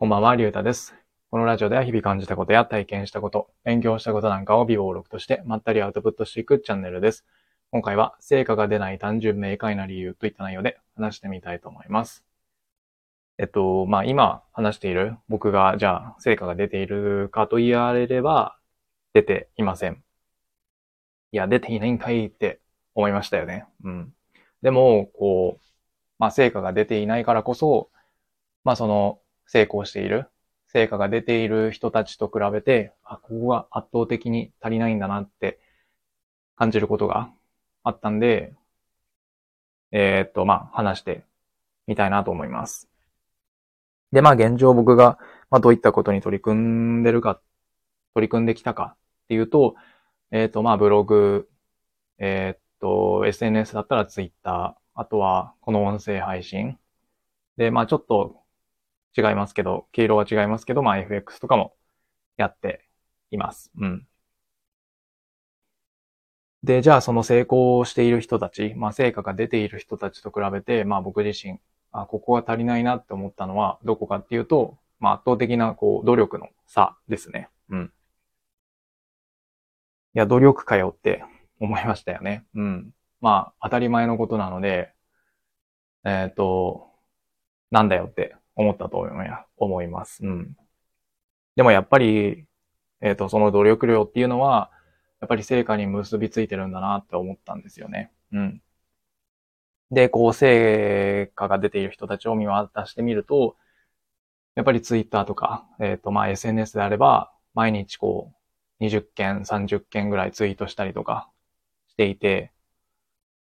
こんばんは、りゅうたです。このラジオでは日々感じたことや体験したこと、勉強したことなんかを微暴録としてまったりアウトプットしていくチャンネルです。今回は成果が出ない単純明快な理由といった内容で話してみたいと思います。えっと、まあ今話している僕がじゃあ成果が出ているかと言われれば出ていません。いや、出ていないんかいって思いましたよね。うん。でも、こう、まあ成果が出ていないからこそ、まあその成功している、成果が出ている人たちと比べて、あ、ここが圧倒的に足りないんだなって感じることがあったんで、えーっと、まあ話してみたいなと思います。で、まあ現状僕が、まあどういったことに取り組んでるか、取り組んできたかっていうと、えーっと、まあブログ、えーっと、SNS だったら Twitter、あとはこの音声配信。で、まあちょっと違いますけど、経路は違いますけど、まあ FX とかもやっています。うん。で、じゃあその成功している人たち、まあ成果が出ている人たちと比べて、まあ僕自身、あ、ここが足りないなって思ったのはどこかっていうと、まあ圧倒的なこう努力の差ですね。うん。いや、努力かよって思いましたよね。うん。まあ当たり前のことなので、えっ、と、なんだよって思ったと思い思います。うん。でもやっぱり、えっ、と、その努力量っていうのは、やっぱり成果に結びついてるんだなって思ったんですよね。うん。で、こう、成果が出ている人たちを見渡してみると、やっぱりツイッターとか、えっ、と、まあ SNS であれば、毎日こう、20件、30件ぐらいツイートしたりとかしていて、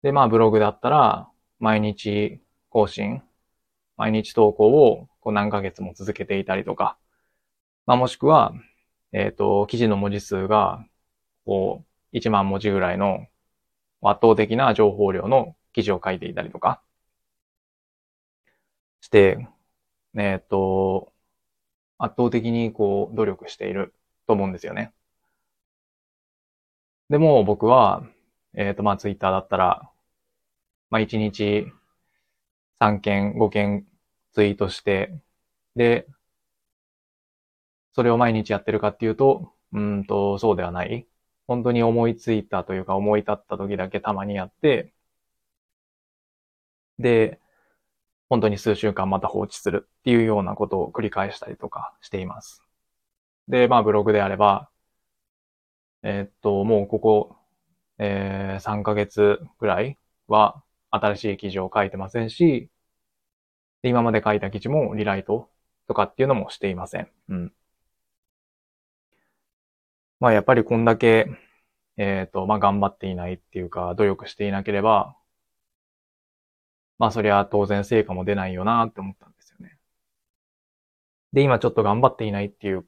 で、まあブログだったら、毎日更新、毎日投稿をこう何ヶ月も続けていたりとか、まあもしくは、えっ、と、記事の文字数が、こう、1万文字ぐらいの圧倒的な情報量の記事を書いていたりとか、して、えっ、と、圧倒的にこう、努力していると思うんですよね。でも僕は、えっ、と、まあツイッターだったら、まあ1日3件、5件ツイートして、で、それを毎日やってるかっていうと、うんと、そうではない。本当に思いついたというか思い立った時だけたまにやって、で、本当に数週間また放置するっていうようなことを繰り返したりとかしています。で、まあブログであれば、えーっと、もうここ、えー、3ヶ月ぐらいは新しい記事を書いてませんし、で今まで書いた記事もリライトとかっていうのもしていません。うん。まあやっぱりこんだけ、えっ、と、まあ頑張っていないっていうか、努力していなければ、まあそりゃ当然成果も出ないよなって思ったんですよね。で、今ちょっと頑張っていないっていう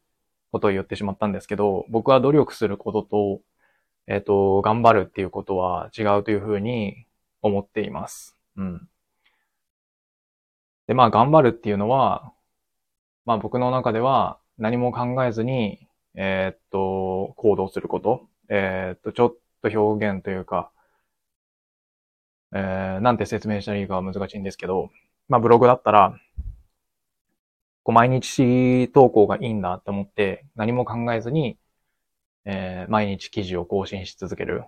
ことを言ってしまったんですけど、僕は努力することと、えっ、と、頑張るっていうことは違うというふうに思っています。うん。で、まあ頑張るっていうのは、まあ僕の中では何も考えずに、えーっと、行動すること。えーっと、ちょっと表現というか、えーなんて説明したらいいかは難しいんですけど、まあブログだったら、こう毎日投稿がいいんだって思って何も考えずに、えー毎日記事を更新し続ける。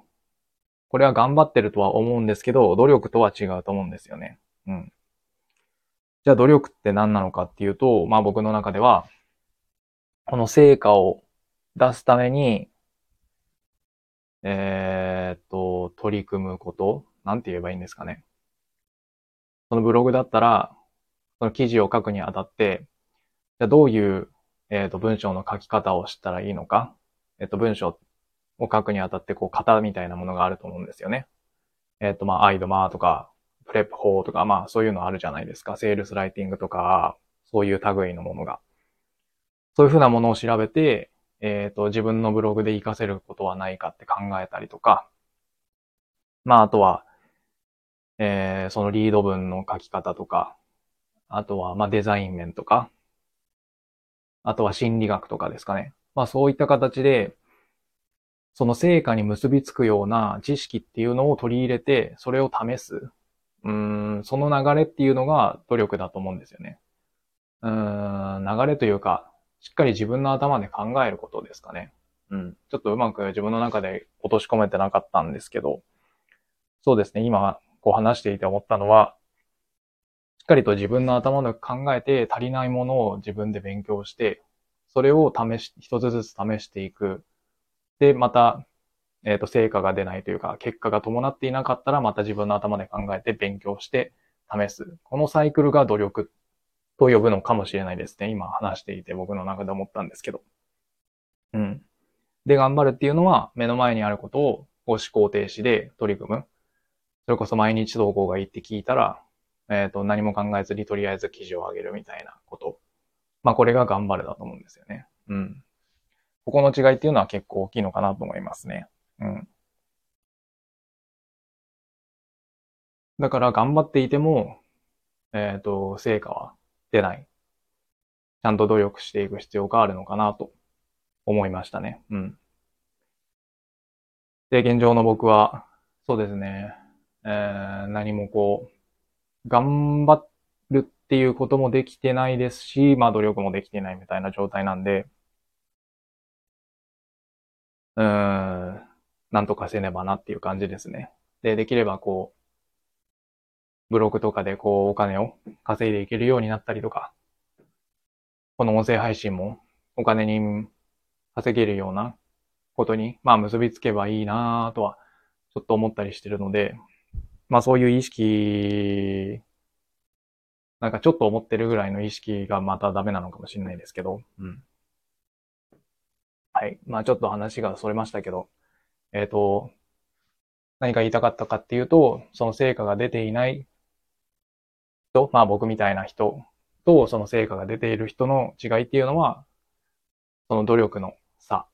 これは頑張ってるとは思うんですけど、努力とは違うと思うんですよね。うん。じゃあ努力って何なのかっていうと、まあ僕の中では、この成果を出すために、えーっと、取り組むこと、なんて言えばいいんですかね。そのブログだったら、その記事を書くにあたって、じゃあどういう、えーっと、文章の書き方をしたらいいのか。えっと、文章を書くにあたって、こう、型みたいなものがあると思うんですよね。えっと、まあ、 AIDMA とか、 PREP 法とか、まあ、そういうのあるじゃないですか。セールスライティングとか、そういう類のものが。そういうふうなものを調べて、えっと、自分のブログで活かせることはないかって考えたりとか、まあ、あとは、えーそのリード文の書き方とか、あとは、まあ、デザイン面とか、あとは心理学とかですかね。まあ、そういった形で、その成果に結びつくような知識っていうのを取り入れて、それを試す。うん、その流れっていうのが努力だと思うんですよね。うー流れというか、しっかり自分の頭で考えることですかね。うん。ちょっとうまく自分の中で落とし込めてなかったんですけど、そうですね、今こう話していて思ったのは、しっかりと自分の頭で考えて足りないものを自分で勉強して、それを試し、一つずつ試していく。で、また、えっ、ー、と、成果が出ないというか、結果が伴っていなかったら、また自分の頭で考えて勉強して試す。このサイクルが努力と呼ぶのかもしれないですね。今話していて僕の中で思ったんですけど。うん。で、頑張るっていうのは、目の前にあることを思考停止で取り組む。それこそ毎日投稿がいいって聞いたら、えっ、ー、と、何も考えずにとりあえず記事を上げるみたいなこと。まあ、これが頑張るだと思うんですよね。うん。ここの違いっていうのは結構大きいのかなと思いますね。だから頑張っていても、えっ、ー、と、成果は出ない。ちゃんと努力していく必要があるのかなと思いましたね。うん。で、現状の僕は、そうですね、えー、何もこう、頑張るっていうこともできてないですし、まあ努力もできてないみたいな状態なんで、うーん、なんとかせねばなっていう感じですね。で、できればこう、ブログとかでこうお金を稼いでいけるようになったりとか、この音声配信もお金に稼げるようなことに、まあ結びつけばいいなとは、ちょっと思ったりしてるので、まあそういう意識、なんかちょっと思ってるぐらいの意識がまたダメなのかもしれないですけど、うん。はい。まあちょっと話がそれましたけど、えっ、ー、と、何か言いたかったかっていうと、その成果が出ていない人、まあ僕みたいな人とその成果が出ている人の違いっていうのは、その努力の差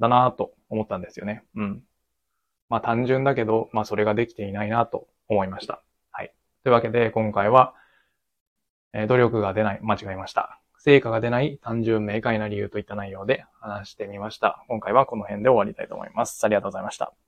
だなと思ったんですよね。うん。まあ単純だけど、まあそれができていないなと思いました。はい。というわけで今回は、えー、努力が出ない、間違えました。成果が出ない単純明快な理由といった内容で話してみました。今回はこの辺で終わりたいと思います。ありがとうございました。